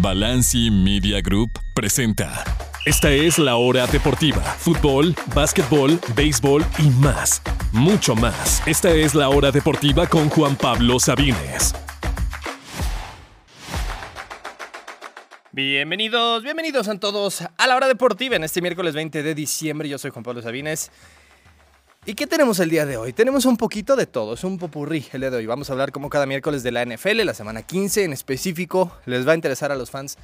Balanci Media Group presenta. Esta es la hora deportiva. Fútbol, básquetbol, béisbol y más. Mucho más. Esta es la hora deportiva con Juan Pablo Sabines. Bienvenidos, bienvenidos a todos a la hora deportiva en este miércoles 20 de diciembre. Yo soy Juan Pablo Sabines. ¿Y qué tenemos el día de hoy? Tenemos un poquito de todo, es un popurrí el día de hoy. Vamos a hablar como cada miércoles de la NFL, la semana 15 en específico. Les va a interesar a los fans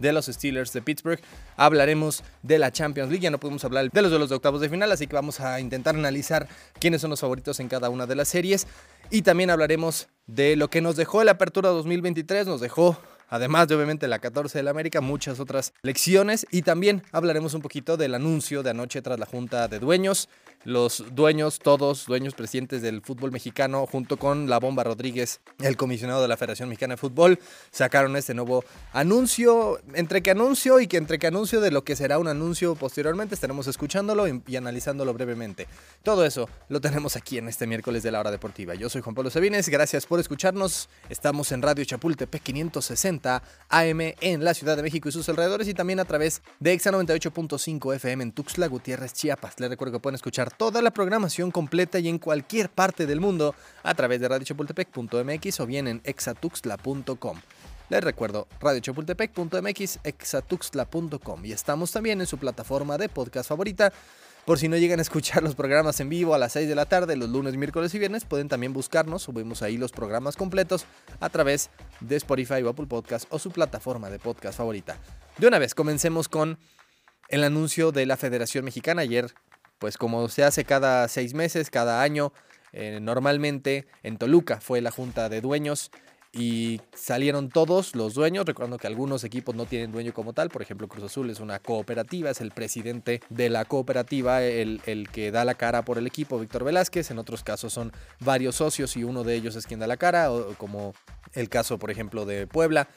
de los Steelers de Pittsburgh. Hablaremos de la Champions League, ya no podemos hablar de los de los octavos de final, así que vamos a intentar analizar quiénes son los favoritos en cada una de las series. Y también hablaremos de lo que nos dejó la apertura 2023, nos dejó además de obviamente la 14 de la América, muchas otras lecciones y también hablaremos un poquito del anuncio de anoche tras la Junta de Dueños los dueños, todos dueños presidentes del fútbol mexicano, junto con La Bomba Rodríguez, el comisionado de la Federación Mexicana de Fútbol, sacaron este nuevo anuncio, entre que anuncio y que entre que anuncio de lo que será un anuncio posteriormente, estaremos escuchándolo y, analizándolo brevemente. Todo eso lo tenemos aquí en este miércoles de la hora deportiva. Yo soy Juan Pablo Sabines, gracias por escucharnos. Estamos en Radio Chapultepec 560 AM en la Ciudad de México y sus alrededores y también a través de Exa 98.5 FM en Tuxtla Gutiérrez, Chiapas. Les recuerdo que pueden escuchar toda la programación completa y en cualquier parte del mundo a través de radiochapultepec.mx o bien en exatuxtla.com. Les recuerdo, radiochapultepec.mx, exatuxtla.com y estamos también en su plataforma de podcast favorita. Por si no llegan a escuchar los programas en vivo a las 6 de la tarde, los lunes, miércoles y viernes, pueden también buscarnos, subimos ahí los programas completos a través de Spotify o Apple Podcast o su plataforma de podcast favorita. De una vez, comencemos con el anuncio de la Federación Mexicana. Ayer pues como se hace cada seis meses, cada año, eh, normalmente en Toluca fue la junta de dueños y salieron todos los dueños, recuerdo que algunos equipos no tienen dueño como tal, por ejemplo Cruz Azul es una cooperativa, es el presidente de la cooperativa el, el, que da la cara por el equipo, Víctor Velázquez, en otros casos son varios socios y uno de ellos es quien da la cara, como el caso por ejemplo de Puebla.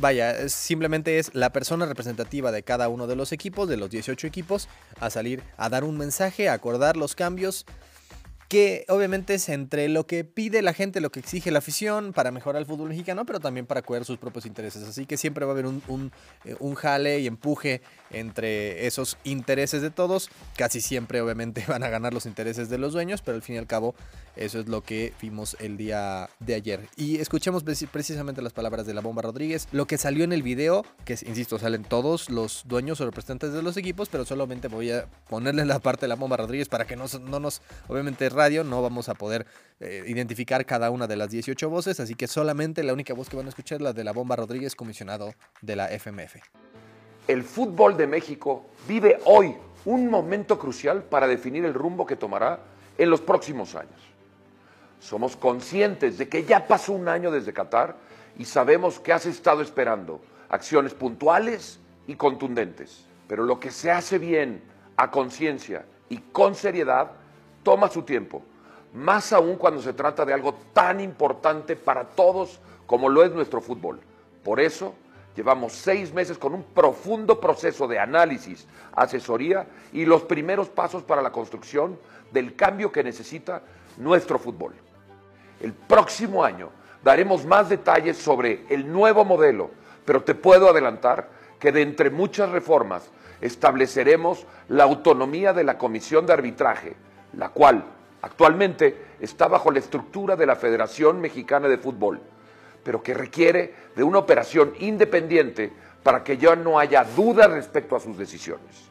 Vaya, simplemente es la persona representativa de cada uno de los equipos, de los 18 equipos, a salir a dar un mensaje, a acordar los cambios que obviamente es entre lo que pide la gente, lo que exige la afición para mejorar el fútbol mexicano, pero también para cuidar sus propios intereses. Así que siempre va a haber un, un, eh, un, jale y empuje entre esos intereses de todos. Casi siempre obviamente van a ganar los intereses de los dueños, pero al fin y al cabo eso es lo que vimos el día de ayer. Y escuchemos precisamente las palabras de la Bomba Rodríguez. Lo que salió en el video, que insisto, salen todos los dueños o representantes de los equipos, pero solamente voy a ponerle la parte de la Bomba Rodríguez para que no, no nos, obviamente radio, no vamos a poder eh, identificar cada una de las 18 voces, así que solamente la única voz que van a escuchar es la de la Bomba Rodríguez, comisionado de la FMF. El fútbol de México vive hoy un momento crucial para definir el rumbo que tomará en los próximos años. Somos conscientes de que ya pasó un año desde Qatar y sabemos que has estado esperando acciones puntuales y contundentes. Pero lo que se hace bien, a conciencia y con seriedad, toma su tiempo. Más aún cuando se trata de algo tan importante para todos como lo es nuestro fútbol. Por eso, llevamos seis meses con un profundo proceso de análisis, asesoría y los primeros pasos para la construcción del cambio que necesita nuestro fútbol. El próximo año daremos más detalles sobre el nuevo modelo, pero te puedo adelantar que de entre muchas reformas estableceremos la autonomía de la Comisión de Arbitraje, la cual actualmente está bajo la estructura de la Federación Mexicana de Fútbol, pero que requiere de una operación independiente para que ya no haya duda respecto a sus decisiones.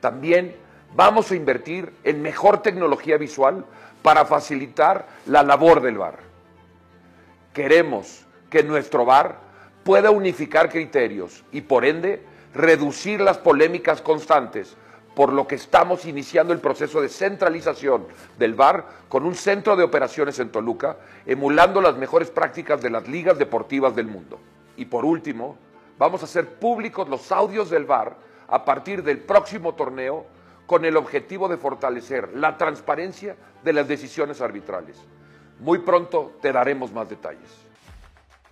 También vamos a invertir en mejor tecnología visual para facilitar la labor del VAR. Queremos que nuestro VAR pueda unificar criterios y por ende reducir las polémicas constantes, por lo que estamos iniciando el proceso de centralización del VAR con un centro de operaciones en Toluca, emulando las mejores prácticas de las ligas deportivas del mundo. Y por último, vamos a hacer públicos los audios del VAR a partir del próximo torneo con el objetivo de fortalecer la transparencia de las decisiones arbitrales. Muy pronto te daremos más detalles.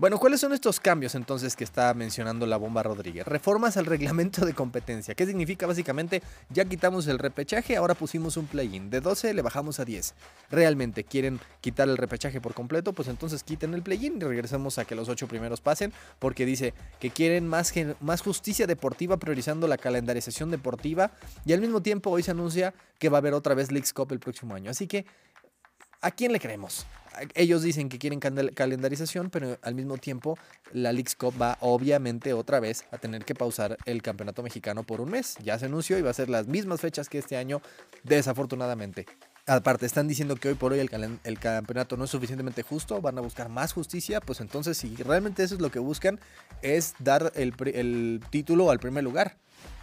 Bueno, ¿cuáles son estos cambios entonces que está mencionando la bomba Rodríguez? Reformas al reglamento de competencia. ¿Qué significa básicamente? Ya quitamos el repechaje, ahora pusimos un play-in. De 12 le bajamos a 10. ¿Realmente quieren quitar el repechaje por completo? Pues entonces quiten el play-in y regresemos a que los 8 primeros pasen, porque dice que quieren más, justicia deportiva priorizando la calendarización deportiva y al mismo tiempo hoy se anuncia que va a haber otra vez Leagues Cup el próximo año. Así que, ¿a quién le creemos? Ellos dicen que quieren calendarización, pero al mismo tiempo la Leagues Cup va obviamente otra vez a tener que pausar el campeonato mexicano por un mes. Ya se anunció y va a ser las mismas fechas que este año, desafortunadamente. Aparte, están diciendo que hoy por hoy el, campeonato no es suficientemente justo, van a buscar más justicia, pues entonces si realmente eso es lo que buscan, es dar el título al primer lugar.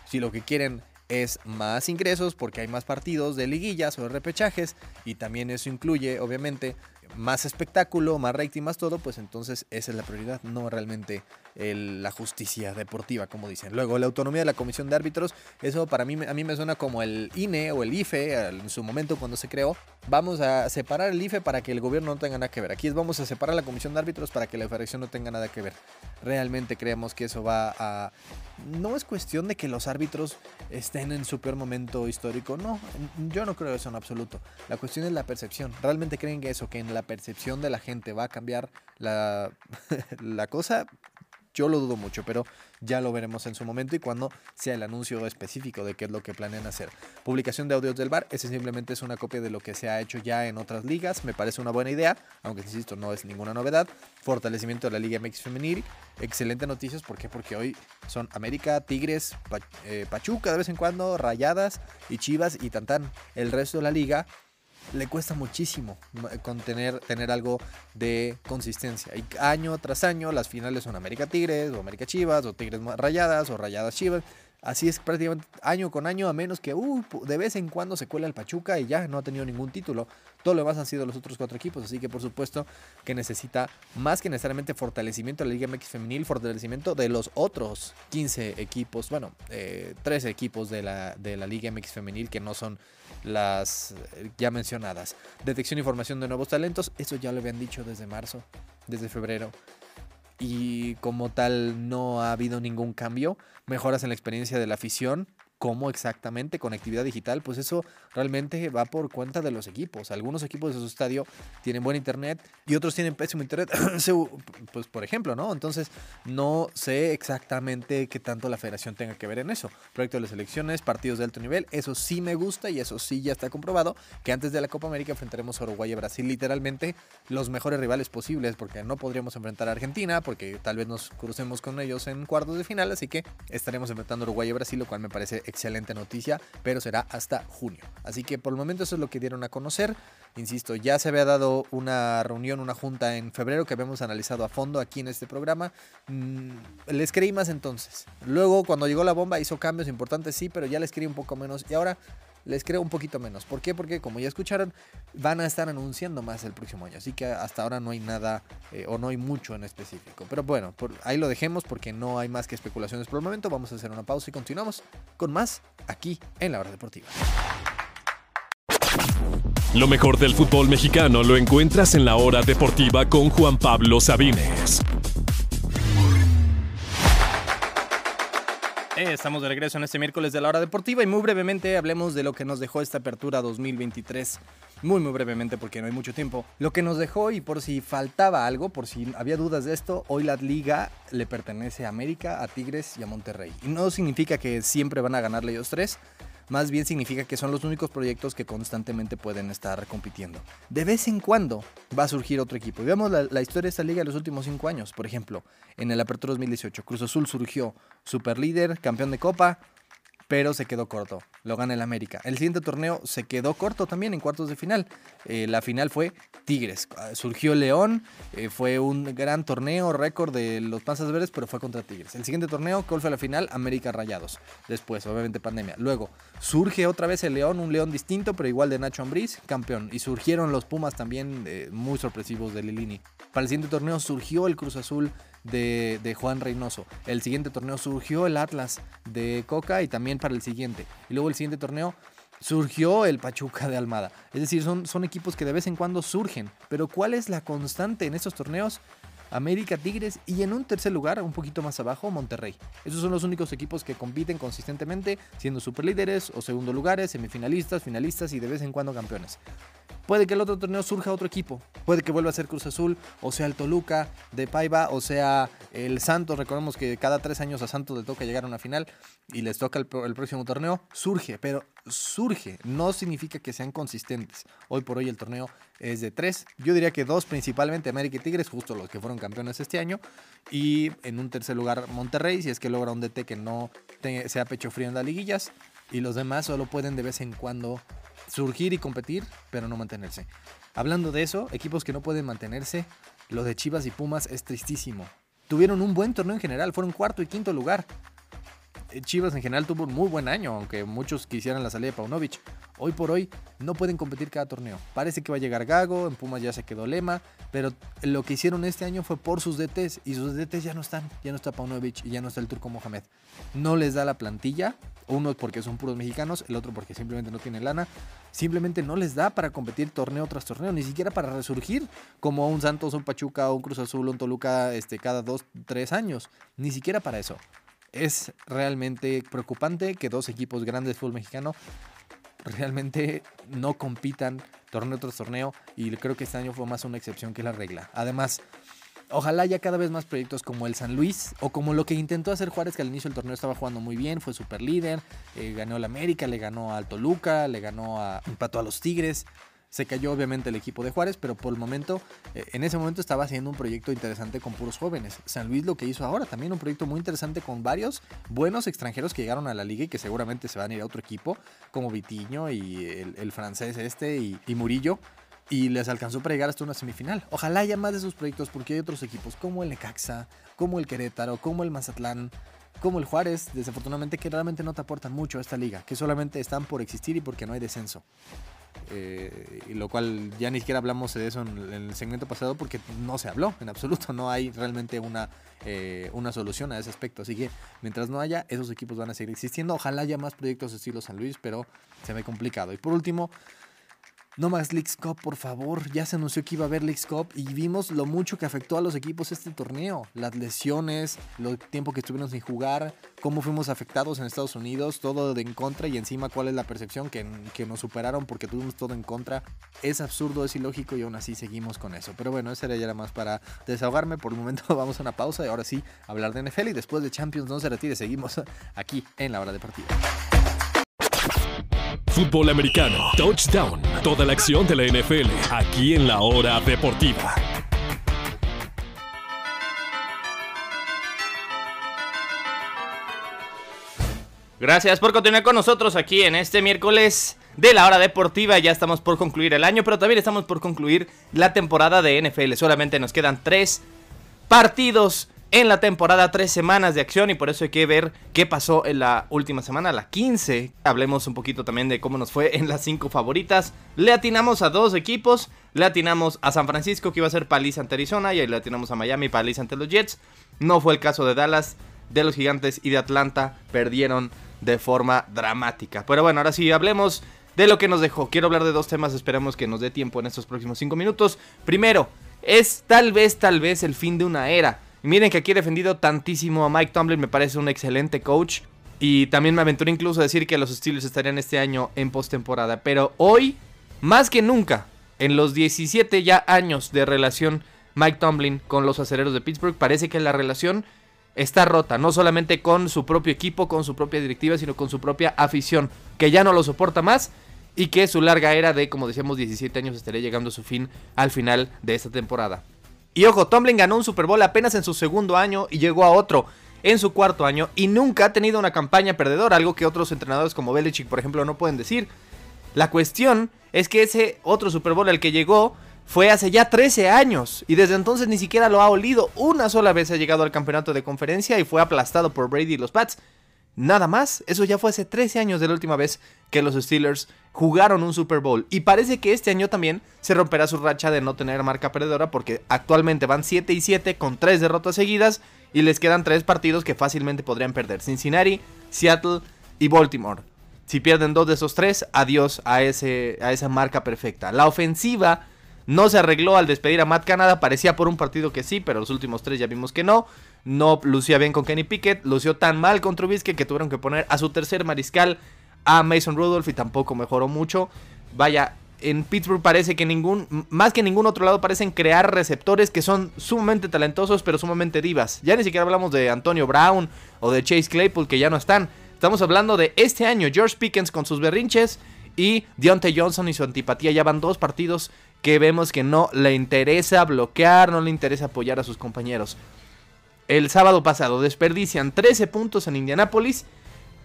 Si lo que quieren es más ingresos porque hay más partidos de liguillas o de repechajes y también eso incluye obviamente más espectáculo, más rating, más todo, pues entonces esa es la prioridad, no realmente la justicia deportiva, como dicen. Luego, la autonomía de la comisión de árbitros, eso para mí, a mí me suena como el INE o el IFE en su momento cuando se creó. Vamos a separar el IFE para que el gobierno no tenga nada que ver. Aquí es vamos a separar la comisión de árbitros para que la federación no tenga nada que ver. Realmente creemos que eso va a... No es cuestión de que los árbitros estén en su peor momento histórico, no, yo no creo eso en absoluto. La cuestión es la percepción. ¿Realmente creen que eso, que en la percepción de la gente va a cambiar la, la cosa? Yo lo dudo mucho, pero ya lo veremos en su momento y cuando sea el anuncio específico de qué es lo que planean hacer. Publicación de audios del bar, ese simplemente es una copia de lo que se ha hecho ya en otras ligas, me parece una buena idea, aunque insisto, no es ninguna novedad. Fortalecimiento de la Liga MX Femenil, excelente noticias, ¿por qué? Porque hoy son América, Tigres, eh, Pachuca de vez en cuando, Rayadas y Chivas y Tantán. El resto de la liga le cuesta muchísimo contener, tener algo de consistencia. Y año tras año las finales son América Tigres o América Chivas o Tigres Rayadas o Rayadas Chivas. Así es prácticamente año con año, a menos que uh, de vez en cuando se cuela el Pachuca y ya no ha tenido ningún título. Todo lo demás han sido los otros cuatro equipos, así que por supuesto que necesita más que necesariamente fortalecimiento de la Liga MX femenil, fortalecimiento de los otros 15 equipos, bueno, eh, 13 equipos de la, de la Liga MX femenil que no son las eh, ya mencionadas. Detección y formación de nuevos talentos, eso ya lo habían dicho desde marzo, desde febrero y como tal no ha habido ningún cambio. Mejoras en la experiencia de la afición, ¿Cómo exactamente? Conectividad digital, pues eso realmente va por cuenta de los equipos. Algunos equipos de su estadio tienen buen internet y otros tienen pésimo internet, pues por ejemplo, ¿no? Entonces no sé exactamente qué tanto la federación tenga que ver en eso. Proyecto de las elecciones, partidos de alto nivel, eso sí me gusta y eso sí ya está comprobado, que antes de la Copa América enfrentaremos a Uruguay y Brasil, literalmente los mejores rivales posibles, porque no podríamos enfrentar a Argentina, porque tal vez nos crucemos con ellos en cuartos de final, así que estaremos enfrentando Uruguay y Brasil, lo cual me parece excelente noticia, pero será hasta junio. Así que por el momento eso es lo que dieron a conocer. Insisto, ya se había dado una reunión, una junta en febrero que habíamos analizado a fondo aquí en este programa. Mm, les creí más entonces. Luego, cuando llegó la bomba, hizo cambios importantes, sí, pero ya les creí un poco menos. Y ahora les creo un poquito menos. ¿Por qué? Porque como ya escucharon, van a estar anunciando más el próximo año. Así que hasta ahora no hay nada eh, o no hay mucho en específico. Pero bueno, por, ahí lo dejemos porque no hay más que especulaciones por el momento. Vamos a hacer una pausa y continuamos con más aquí en la hora deportiva. Lo mejor del fútbol mexicano lo encuentras en la hora deportiva con Juan Pablo Sabines. Estamos de regreso en este miércoles de la hora deportiva y muy brevemente hablemos de lo que nos dejó esta apertura 2023. Muy, muy brevemente porque no hay mucho tiempo. Lo que nos dejó y por si faltaba algo, por si había dudas de esto, hoy la liga le pertenece a América, a Tigres y a Monterrey. Y no significa que siempre van a ganarle ellos tres más bien significa que son los únicos proyectos que constantemente pueden estar compitiendo. De vez en cuando va a surgir otro equipo. Y vemos la, historia de esta liga en los últimos cinco años. Por ejemplo, en el Apertura 2018, Cruz Azul surgió super líder, campeón de Copa, pero se quedó corto. Lo gana el América. El siguiente torneo se quedó corto también en cuartos de final. Eh, la final fue Tigres. Ah, surgió León, eh, fue un gran torneo, récord de los Panzas Verdes, pero fue contra Tigres. El siguiente torneo, ¿cuál fue la final? América Rayados. Después, obviamente, pandemia. Luego, surge otra vez el León, un León distinto, pero igual de Nacho Ambriz, campeón. Y surgieron los Pumas también, eh, muy sorpresivos de Lilini. Para el siguiente torneo surgió el Cruz Azul de, Juan Reynoso. El siguiente torneo surgió el Atlas de Coca y también para el siguiente. Y luego el siguiente torneo surgió el Pachuca de Almada. Es decir, son, son equipos que de vez en cuando surgen. Pero ¿cuál es la constante en estos torneos? América, Tigres y en un tercer lugar, un poquito más abajo, Monterrey. Esos son los únicos equipos que compiten consistentemente, siendo superlíderes o segundo lugares, semifinalistas, finalistas y de vez en cuando campeones. Puede que el otro torneo surja otro equipo. Puede que vuelva a ser Cruz Azul, o sea el Toluca de Paiva, o sea el Santos. Recordemos que cada tres años a Santos le toca llegar a una final y les toca el, próximo torneo. Surge, pero surge. No significa que sean consistentes. Hoy por hoy el torneo es de tres. Yo diría que dos, principalmente América y Tigres, justo los que fueron campeones este año. Y en un tercer lugar Monterrey, si es que logra un DT que no sea pecho frío en las liguillas. Y los demás solo pueden de vez en cuando surgir y competir, pero no mantenerse. Hablando de eso, equipos que no pueden mantenerse, lo de Chivas y Pumas es tristísimo. Tuvieron un buen torneo en general, fueron cuarto y quinto lugar. Eh, Chivas en general tuvo un muy buen año, aunque muchos quisieran la salida de Paunovic. Hoy por hoy no pueden competir cada torneo. Parece que va a llegar Gago, en Pumas ya se quedó Lema, pero lo que hicieron este año fue por sus DTs y sus DTs ya no están. Ya no está Paunovic y ya no está el Turco Mohamed. No les da la plantilla uno porque son puros mexicanos, el otro porque simplemente no tienen lana. Simplemente no les da para competir torneo tras torneo, ni siquiera para resurgir como un Santos, un Pachuca, un Cruz Azul, un Toluca este, cada dos, tres años. Ni siquiera para eso. Es realmente preocupante que dos equipos grandes de fútbol mexicano realmente no compitan torneo tras torneo y creo que este año fue más una excepción que la regla. Además, Ojalá haya cada vez más proyectos como el San Luis o como lo que intentó hacer Juárez, que al inicio del torneo estaba jugando muy bien, fue super líder, eh, ganó el América, le ganó al Toluca, le ganó a, empató a los Tigres. Se cayó obviamente el equipo de Juárez, pero por el momento, eh, en ese momento estaba haciendo un proyecto interesante con puros jóvenes. San Luis lo que hizo ahora, también un proyecto muy interesante con varios buenos extranjeros que llegaron a la liga y que seguramente se van a ir a otro equipo, como Vitiño y el, francés este y, y Murillo y les alcanzó para llegar hasta una semifinal. Ojalá haya más de esos proyectos porque hay otros equipos como el Necaxa, como el Querétaro, como el Mazatlán, como el Juárez, desafortunadamente que realmente no te aportan mucho a esta liga, que solamente están por existir y porque no hay descenso. Eh, y lo cual ya ni siquiera hablamos de eso en, el segmento pasado porque no se habló en absoluto, no hay realmente una, eh, una solución a ese aspecto. Así que mientras no haya, esos equipos van a seguir existiendo. Ojalá haya más proyectos estilo San Luis, pero se ve complicado. Y por último, no más Leagues Cup, por favor. Ya se anunció que iba a haber Leagues Cup y vimos lo mucho que afectó a los equipos este torneo. Las lesiones, el tiempo que estuvimos sin jugar, cómo fuimos afectados en Estados Unidos, todo de en contra y encima cuál es la percepción que, que nos superaron porque tuvimos todo en contra. Es absurdo, es ilógico y aún así seguimos con eso. Pero bueno, ese era ya más para desahogarme. Por el momento vamos a una pausa y ahora sí hablar de NFL y después de Champions no se retire. Seguimos aquí en la hora deportiva. Fútbol americano, touchdown, toda la acción de la NFL, aquí en la hora deportiva. Gracias por continuar con nosotros aquí en este miércoles de la hora deportiva. Ya estamos por concluir el año, pero también estamos por concluir la temporada de NFL. Solamente nos quedan tres partidos en la temporada, tres semanas de acción y por eso hay que ver qué pasó en la última semana, la 15. Hablemos un poquito también de cómo nos fue en las cinco favoritas. Le atinamos a dos equipos, le atinamos a San Francisco que iba a ser paliza ante Arizona y ahí le atinamos a Miami, paliza ante los Jets. No fue el caso de Dallas, de los Gigantes y de Atlanta, perdieron de forma dramática. Pero bueno, ahora sí, hablemos de lo que nos dejó. Quiero hablar de dos temas, esperemos que nos dé tiempo en estos próximos cinco minutos. Primero, es tal vez, tal vez el fin de una era miren que aquí he defendido tantísimo a Mike Tomlin, me parece un excelente coach. Y también me aventuré incluso a decir que los Steelers estarían este año en postemporada. Pero hoy, más que nunca, en los 17 ya años de relación Mike Tomlin con los acereros de Pittsburgh, parece que la relación está rota. No solamente con su propio equipo, con su propia directiva, sino con su propia afición, que ya no lo soporta más y que su larga era de, como decíamos, 17 años estaría llegando a su fin al final de esta temporada. Y ojo, Tomlin ganó un Super Bowl apenas en su segundo año y llegó a otro en su cuarto año y nunca ha tenido una campaña perdedora, algo que otros entrenadores como Belichick, por ejemplo, no pueden decir. La cuestión es que ese otro Super Bowl al que llegó fue hace ya 13 años y desde entonces ni siquiera lo ha olido. Una sola vez ha llegado al campeonato de conferencia y fue aplastado por Brady y los Pats. Nada más, eso ya fue hace 13 años de la última vez que los Steelers jugaron un Super Bowl. Y parece que este año también se romperá su racha de no tener marca perdedora porque actualmente van 7 y 7 con 3 derrotas seguidas y les quedan 3 partidos que fácilmente podrían perder. Cincinnati, Seattle y Baltimore. Si pierden dos de esos tres, adiós a, ese, a esa marca perfecta. La ofensiva No se arregló al despedir a Matt Canada. Parecía por un partido que sí, pero los últimos tres ya vimos que no. No lucía bien con Kenny Pickett. Lució tan mal con Trubisky que tuvieron que poner a su tercer mariscal a Mason Rudolph y tampoco mejoró mucho. Vaya, en Pittsburgh parece que ningún, más que ningún otro lado, parecen crear receptores que son sumamente talentosos, pero sumamente divas. Ya ni siquiera hablamos de Antonio Brown o de Chase Claypool, que ya no están. Estamos hablando de este año, George Pickens con sus berrinches y Deontay Johnson y su antipatía. Ya van dos partidos que vemos que no le interesa bloquear, no le interesa apoyar a sus compañeros. El sábado pasado desperdician 13 puntos en Indianápolis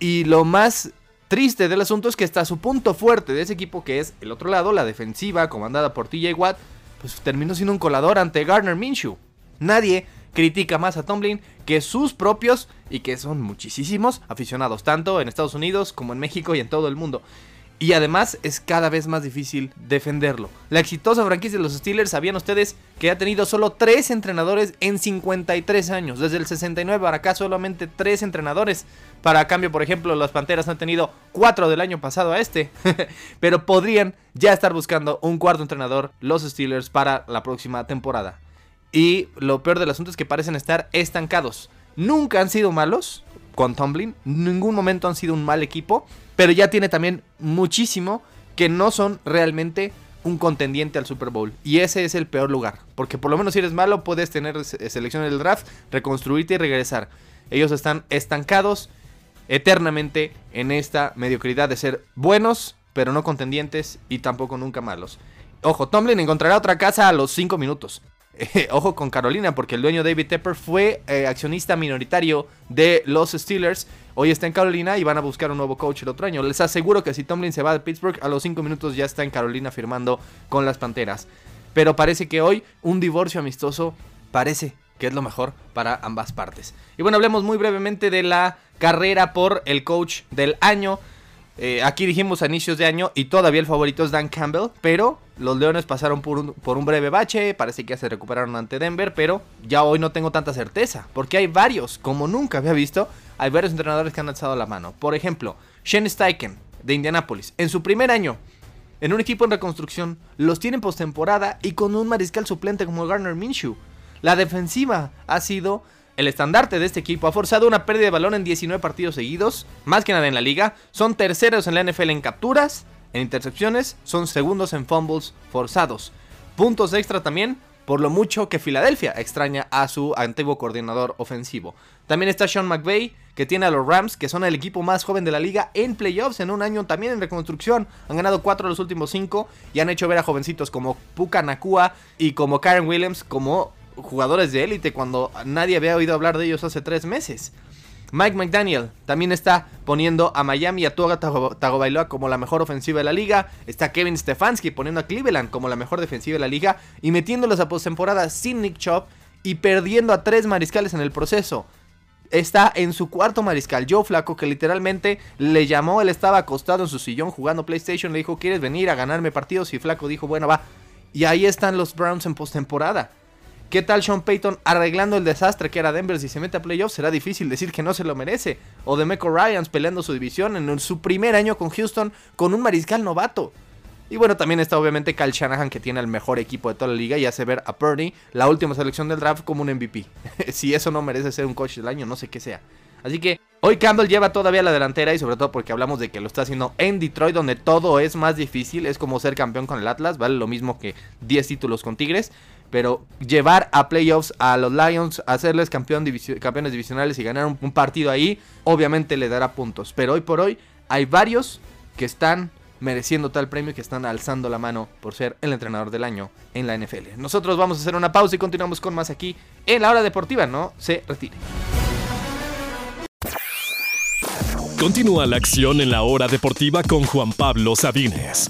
y lo más triste del asunto es que está su punto fuerte de ese equipo que es el otro lado, la defensiva comandada por TJ Watt, pues terminó siendo un colador ante Gardner Minshew. Nadie critica más a Tomlin que sus propios y que son muchísimos aficionados, tanto en Estados Unidos como en México y en todo el mundo. Y además es cada vez más difícil defenderlo. La exitosa franquicia de los Steelers, ¿sabían ustedes que ha tenido solo 3 entrenadores en 53 años? Desde el 69 para acá solamente 3 entrenadores. Para cambio, por ejemplo, las Panteras han tenido 4 del año pasado a este. Pero podrían ya estar buscando un cuarto entrenador los Steelers para la próxima temporada. Y lo peor del asunto es que parecen estar estancados. Nunca han sido malos con Tomlin. En ningún momento han sido un mal equipo. Pero ya tiene también muchísimo que no son realmente un contendiente al Super Bowl. Y ese es el peor lugar. Porque por lo menos si eres malo puedes tener selección del draft, reconstruirte y regresar. Ellos están estancados eternamente en esta mediocridad de ser buenos, pero no contendientes y tampoco nunca malos. Ojo, Tomlin encontrará otra casa a los 5 minutos. ojo con Carolina, porque el dueño David Tepper fue eh, accionista minoritario de los Steelers. Hoy está en Carolina y van a buscar un nuevo coach el otro año. Les aseguro que si Tomlin se va de Pittsburgh, a los 5 minutos ya está en Carolina firmando con las Panteras. Pero parece que hoy un divorcio amistoso parece que es lo mejor para ambas partes. Y bueno, hablemos muy brevemente de la carrera por el coach del año. Eh, aquí dijimos a inicios de año y todavía el favorito es Dan Campbell, pero los Leones pasaron por un, breve bache, parece que ya se recuperaron ante Denver, pero ya hoy no tengo tanta certeza, porque hay varios, como nunca había visto, hay varios entrenadores que han alzado la mano. Por ejemplo, Shane Steichen de Indianapolis, en su primer año, en un equipo en reconstrucción, los tienen postemporada y con un mariscal suplente como Garner Minshew. La defensiva ha sido el estandarte de este equipo ha forzado una pérdida de balón en 19 partidos seguidos, más que nada en la liga. Son terceros en la NFL en capturas, en intercepciones, son segundos en fumbles forzados. Puntos extra también por lo mucho que Filadelfia extraña a su antiguo coordinador ofensivo. También está Sean McVay, que tiene a los Rams, que son el equipo más joven de la liga en playoffs en un año también en reconstrucción. Han ganado 4 de los últimos 5 y han hecho ver a jovencitos como Puka Nakua y como Karen Williams como jugadores de élite cuando nadie había oído hablar de ellos hace tres meses. Mike McDaniel también está poniendo a Miami y a Tua Tagovailoa como la mejor ofensiva de la liga. Está Kevin Stefanski poniendo a Cleveland como la mejor defensiva de la liga y metiéndolos a postemporada sin Nick Chop y perdiendo a tres mariscales en el proceso. Está en su cuarto mariscal, Joe Flaco, que literalmente le llamó, él estaba acostado en su sillón jugando PlayStation, le dijo, ¿quieres venir a ganarme partidos? Y Flaco dijo, bueno, va. Y ahí están los Browns en postemporada. ¿Qué tal Sean Payton arreglando el desastre que era Denver? Si se mete a playoffs será difícil decir que no se lo merece. O de Meco Ryans peleando su división en su primer año con Houston con un mariscal novato. Y bueno, también está obviamente Kyle Shanahan que tiene el mejor equipo de toda la liga y hace ver a Purdy, la última selección del draft, como un MVP. si eso no merece ser un coach del año, no sé qué sea. Así que hoy Campbell lleva todavía la delantera y sobre todo porque hablamos de que lo está haciendo en Detroit donde todo es más difícil, es como ser campeón con el Atlas, vale lo mismo que 10 títulos con Tigres. Pero llevar a playoffs a los Lions, hacerles campeón campeones divisionales y ganar un, partido ahí, obviamente le dará puntos. Pero hoy por hoy hay varios que están mereciendo tal premio y que están alzando la mano por ser el entrenador del año en la NFL. Nosotros vamos a hacer una pausa y continuamos con más aquí en la hora deportiva. No se retire. Continúa la acción en la hora deportiva con Juan Pablo Sabines.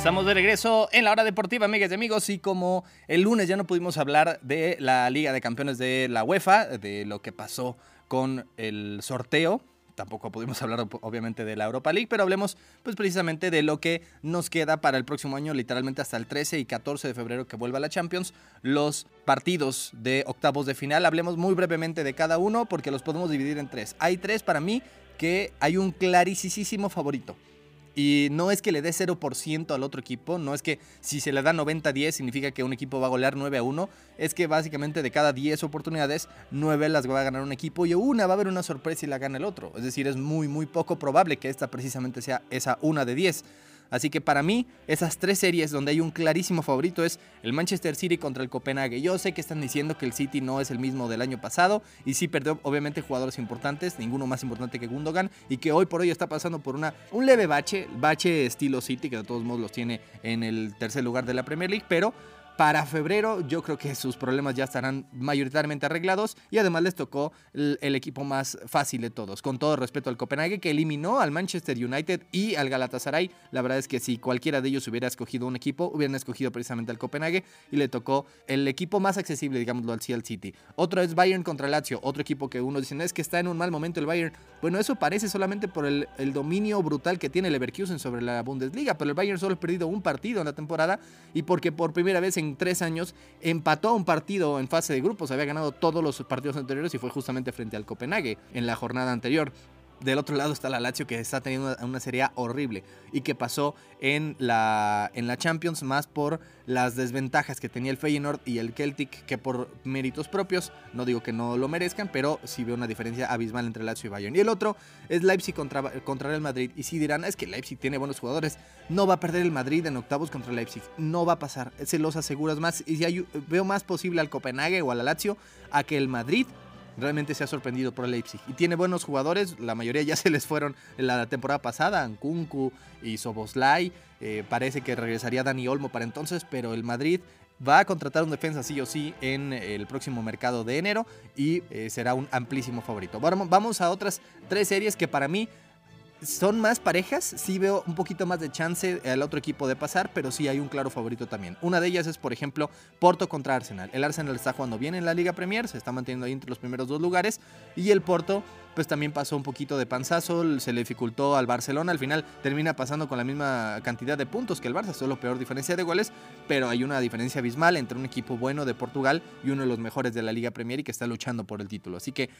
Estamos de regreso en la hora deportiva, amigas y amigos, y como el lunes ya no pudimos hablar de la Liga de Campeones de la UEFA, de lo que pasó con el sorteo, tampoco pudimos hablar obviamente de la Europa League, pero hablemos pues precisamente de lo que nos queda para el próximo año, literalmente hasta el 13 y 14 de febrero que vuelva la Champions, los partidos de octavos de final. Hablemos muy brevemente de cada uno porque los podemos dividir en tres. Hay tres para mí que hay un clarísimo favorito. Y no es que le dé 0% al otro equipo, no es que si se le da 90-10 significa que un equipo va a golear 9 a 1, es que básicamente de cada 10 oportunidades, 9 las va a ganar un equipo y una va a haber una sorpresa y la gana el otro. Es decir, es muy muy poco probable que esta precisamente sea esa una de 10. Así que para mí, esas tres series donde hay un clarísimo favorito es el Manchester City contra el Copenhague. Yo sé que están diciendo que el City no es el mismo del año pasado y sí perdió obviamente jugadores importantes, ninguno más importante que Gundogan y que hoy por hoy está pasando por una, un leve bache, bache estilo City que de todos modos los tiene en el tercer lugar de la Premier League, pero para febrero yo creo que sus problemas ya estarán mayoritariamente arreglados y además les tocó el, equipo más fácil de todos. Con todo respeto al Copenhague que eliminó al Manchester United y al Galatasaray. La verdad es que si cualquiera de ellos hubiera escogido un equipo, hubieran escogido precisamente al Copenhague y le tocó el equipo más accesible, digámoslo, al CL City. Otro es Bayern contra Lazio, otro equipo que uno dice, es que está en un mal momento el Bayern. Bueno, eso parece solamente por el, el dominio brutal que tiene Leverkusen sobre la Bundesliga, pero el Bayern solo ha perdido un partido en la temporada y porque por primera vez en tres años empató un partido en fase de grupos. Había ganado todos los partidos anteriores y fue justamente frente al Copenhague en la jornada anterior. Del otro lado está la Lazio que está teniendo una, serie horrible y que pasó en la, en la Champions más por las desventajas que tenía el Feyenoord y el Celtic que por méritos propios, no digo que no lo merezcan, pero sí veo una diferencia abismal entre Lazio y Bayern. Y el otro es Leipzig contra, contra el Madrid y si dirán, es que Leipzig tiene buenos jugadores, no va a perder el Madrid en octavos contra Leipzig, no va a pasar, se los aseguras más y si veo más posible al Copenhague o a la Lazio a que el Madrid realmente se ha sorprendido por Leipzig. Y tiene buenos jugadores, la mayoría ya se les fueron en la temporada pasada, Ankunku y Soboslai. Eh, parece que regresaría Dani Olmo para entonces, pero el Madrid va a contratar un defensa sí o sí en el próximo mercado de enero y eh, será un amplísimo favorito. vamos a otras tres series que para mí son más parejas, sí veo un poquito más de chance al otro equipo de pasar, pero sí hay un claro favorito también. Una de ellas es, por ejemplo, Porto contra Arsenal. El Arsenal está jugando bien en la Liga Premier, se está manteniendo ahí entre los primeros dos lugares, y el Porto pues también pasó un poquito de panzazo, se le dificultó al Barcelona, al final termina pasando con la misma cantidad de puntos que el Barça, solo peor diferencia de goles, pero hay una diferencia abismal entre un equipo bueno de Portugal y uno de los mejores de la Liga Premier y que está luchando por el título. Así que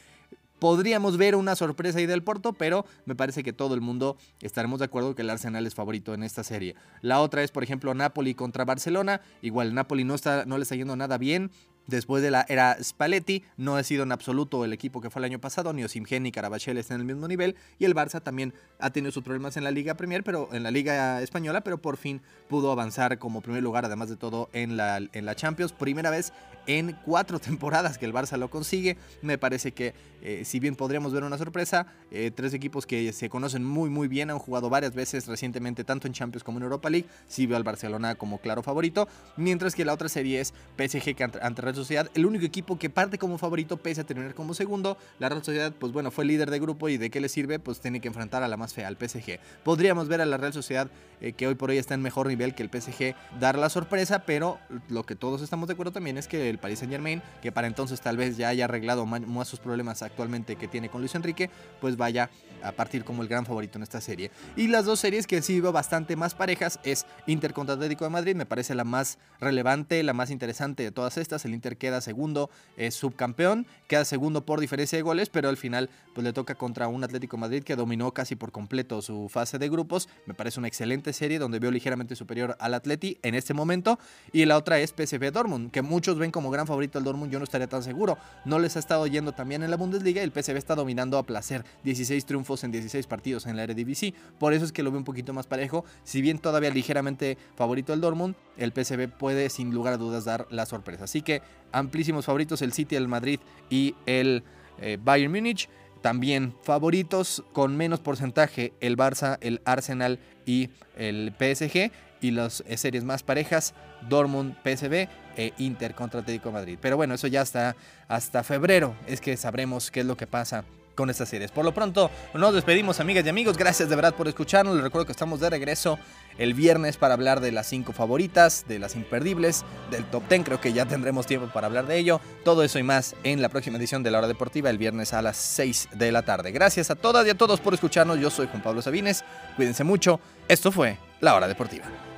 podríamos ver una sorpresa ahí del Porto, pero me parece que todo el mundo estaremos de acuerdo que el Arsenal es favorito en esta serie. La otra es, por ejemplo, Napoli contra Barcelona. Igual Napoli no, está, no le está yendo nada bien. Después de la era Spalletti, no ha sido en absoluto el equipo que fue el año pasado, ni Osimhen ni Carabachel están en el mismo nivel, y el Barça también ha tenido sus problemas en la Liga Premier, pero en la Liga Española, pero por fin pudo avanzar como primer lugar, además de todo, en la, en la Champions. Primera vez en cuatro temporadas que el Barça lo consigue. Me parece que eh, si bien podríamos ver una sorpresa, eh, tres equipos que se conocen muy muy bien, han jugado varias veces recientemente tanto en Champions como en Europa League, sí veo al Barcelona como claro favorito, mientras que la otra serie es PSG ante Real Sociedad, el único equipo que parte como favorito pese a terminar como segundo, la Real Sociedad pues bueno fue líder de grupo y de qué le sirve pues tiene que enfrentar a la más fea, al PSG. Podríamos ver a la Real Sociedad eh, que hoy por hoy está en mejor nivel que el PSG dar la sorpresa, pero lo que todos estamos de acuerdo también es que el Paris Saint Germain, que para entonces tal vez ya haya arreglado más sus problemas actualmente que tiene con Luis Enrique, pues vaya a partir como el gran favorito en esta serie. Y las dos series que sí veo bastante más parejas es Inter contra Atlético de Madrid, me parece la más relevante, la más interesante de todas estas. El Inter queda segundo, es subcampeón, queda segundo por diferencia de goles, pero al final pues le toca contra un Atlético de Madrid que dominó casi por completo su fase de grupos. Me parece una excelente serie donde veo ligeramente superior al Atleti en este momento. Y la otra es PSV Dortmund, que muchos ven como gran favorito al Dortmund, yo no estaría tan seguro. No les ha estado yendo también en la Bundesliga, el PSV está dominando a placer, 16 triunfos en 16 partidos en la Eredivisie, por eso es que lo veo un poquito más parejo, si bien todavía ligeramente favorito el Dortmund, el PSV puede sin lugar a dudas dar la sorpresa. Así que amplísimos favoritos el City, el Madrid y el eh, Bayern Múnich. También favoritos con menos porcentaje el Barça, el Arsenal y el PSG. Y las eh, series más parejas, Dortmund, PSV e Inter contra Atlético Madrid. Pero bueno, eso ya está hasta febrero. Es que sabremos qué es lo que pasa con estas series. Por lo pronto, nos despedimos, amigas y amigos. Gracias de verdad por escucharnos. Les recuerdo que estamos de regreso el viernes para hablar de las cinco favoritas, de las imperdibles, del top 10. Creo que ya tendremos tiempo para hablar de ello. Todo eso y más en la próxima edición de La Hora Deportiva, el viernes a las 6 de la tarde. Gracias a todas y a todos por escucharnos. Yo soy Juan Pablo Sabines. Cuídense mucho. Esto fue La Hora Deportiva.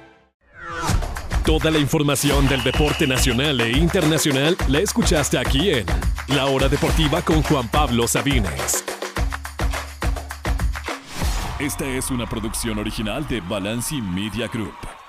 Toda la información del deporte nacional e internacional la escuchaste aquí en La Hora Deportiva con Juan Pablo Sabines. Esta es una producción original de Balanci Media Group.